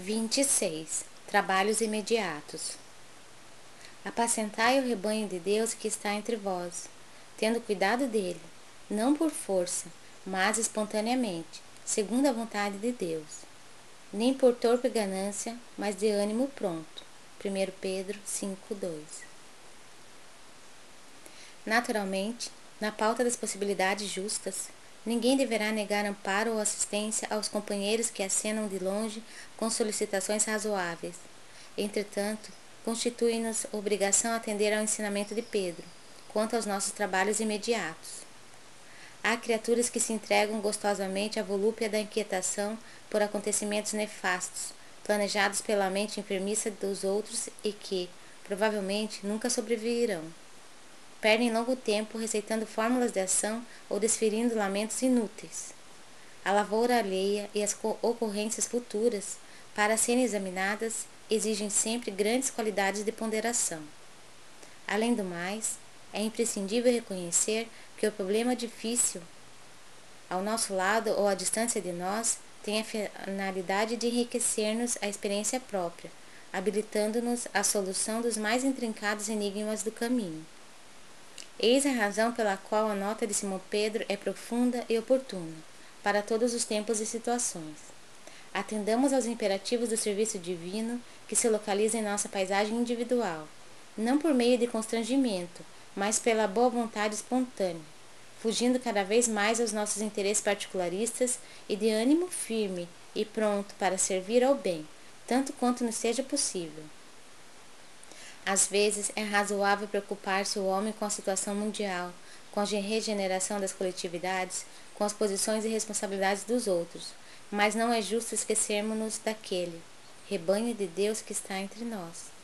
26. Trabalhos imediatos. Apacentai o rebanho de Deus que está entre vós, tendo cuidado dele, não por força, mas espontaneamente, segundo a vontade de Deus. Nem por torpe ganância, mas de ânimo pronto. 1 Pedro 5:2. Naturalmente, na pauta das possibilidades justas, Ninguém deverá negar amparo ou assistência aos companheiros que acenam de longe com solicitações razoáveis. Entretanto, constitui-nos obrigação atender ao ensinamento de Pedro, quanto aos nossos trabalhos imediatos. Há criaturas que se entregam gostosamente à volúpia da inquietação por acontecimentos nefastos, planejados pela mente enfermiça dos outros e que, provavelmente, nunca sobreviverão perdem longo tempo receitando fórmulas de ação ou desferindo lamentos inúteis. A lavoura alheia e as ocorrências futuras, para serem examinadas, exigem sempre grandes qualidades de ponderação. Além do mais, é imprescindível reconhecer que o problema difícil ao nosso lado ou à distância de nós tem a finalidade de enriquecer-nos a experiência própria, habilitando-nos à solução dos mais intrincados enigmas do caminho. Eis a razão pela qual a nota de Simão Pedro é profunda e oportuna, para todos os tempos e situações. Atendamos aos imperativos do serviço divino que se localiza em nossa paisagem individual, não por meio de constrangimento, mas pela boa vontade espontânea, fugindo cada vez mais aos nossos interesses particularistas e de ânimo firme e pronto para servir ao bem, tanto quanto nos seja possível. Às vezes, é razoável preocupar-se o homem com a situação mundial, com a regeneração das coletividades, com as posições e responsabilidades dos outros, mas não é justo esquecermos-nos daquele rebanho de Deus que está entre nós.